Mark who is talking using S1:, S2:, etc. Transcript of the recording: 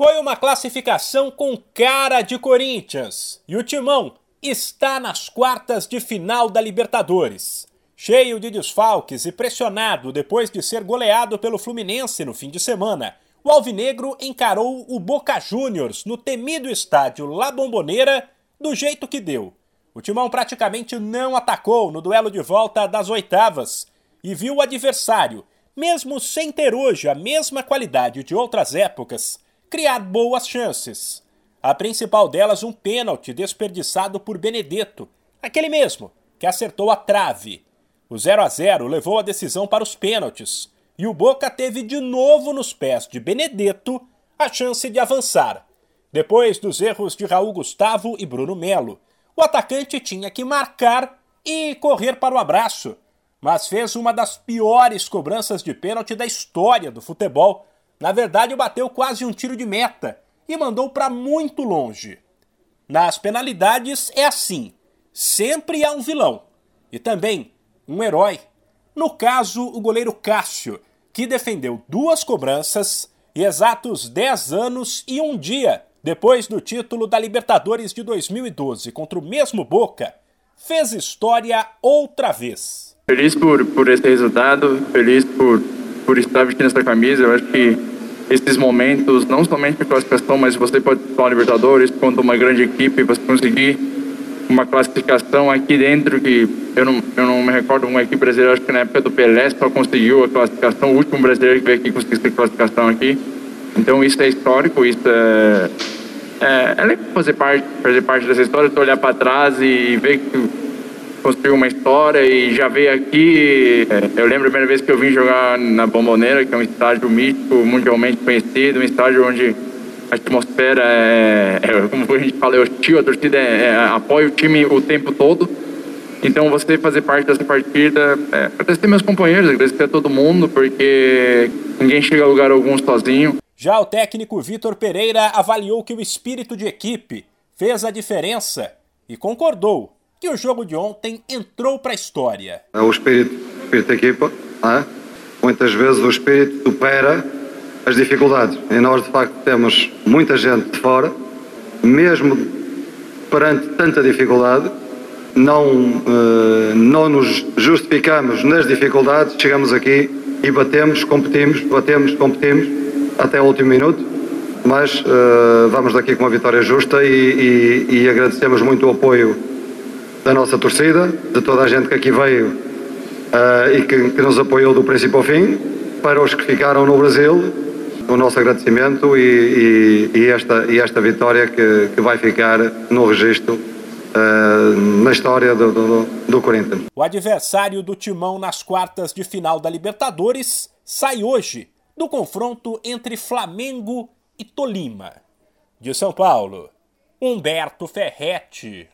S1: Foi uma classificação com cara de Corinthians e o Timão está nas quartas de final da Libertadores. Cheio de desfalques e pressionado depois de ser goleado pelo Fluminense no fim de semana, o Alvinegro encarou o Boca Juniors no temido estádio La Bombonera do jeito que deu. O Timão praticamente não atacou no duelo de volta das oitavas e viu o adversário, mesmo sem ter hoje a mesma qualidade de outras épocas, criar boas chances. A principal delas, um pênalti desperdiçado por Benedetto, aquele mesmo que acertou a trave. O 0 a 0 levou a decisão para os pênaltis e o Boca teve de novo nos pés de Benedetto a chance de avançar. Depois dos erros de Raul Gustavo e Bruno Melo, o atacante tinha que marcar e correr para o abraço, mas fez uma das piores cobranças de pênalti da história do futebol na verdade, bateu quase um tiro de meta e mandou para muito longe. Nas penalidades é assim: sempre há um vilão e também um herói. No caso, o goleiro Cássio, que defendeu duas cobranças e exatos 10 anos e um dia depois do título da Libertadores de 2012 contra o mesmo Boca, fez história outra vez.
S2: Feliz por, por esse resultado, feliz por, por estar vestindo essa camisa. Eu acho que esses momentos, não somente de classificação, mas você pode uma Libertadores contra uma grande equipe, você conseguir uma classificação aqui dentro que eu não, eu não me recordo uma equipe brasileira, acho que na época do Pelé só conseguiu a classificação, o último brasileiro que veio aqui conseguiu a classificação aqui. Então isso é histórico, isso é, é, é legal fazer parte, fazer parte dessa história, olhar para trás e ver que construiu uma história e já veio aqui. É, eu lembro a primeira vez que eu vim jogar na Bomboneira, que é um estádio mítico, mundialmente conhecido, um estádio onde a atmosfera é, é como a gente fala, é hostil, a torcida é, é, apoia o time o tempo todo. Então, você fazer parte dessa partida, é, agradecer meus companheiros, agradecer a todo mundo, porque ninguém chega a lugar algum sozinho.
S1: Já o técnico Vitor Pereira avaliou que o espírito de equipe fez a diferença e concordou que o jogo de ontem entrou para a história.
S3: É o espírito, o espírito da equipa, é? muitas vezes o espírito supera as dificuldades. E nós, de facto, temos muita gente de fora, mesmo perante tanta dificuldade, não, eh, não nos justificamos nas dificuldades, chegamos aqui e batemos, competimos, batemos, competimos até o último minuto, mas uh, vamos daqui com uma vitória justa e, e, e agradecemos muito o apoio da nossa torcida, de toda a gente que aqui veio uh, e que, que, nos apoiou do princípio ao fim, para os que ficaram no Brasil, o nosso agradecimento e, e, e esta, e esta vitória que, que vai ficar no registro uh, na história do, do, do Corinthians.
S1: O adversário do Timão nas quartas de final da Libertadores sai hoje do confronto entre Flamengo e Tolima. De São Paulo, Humberto Ferretti.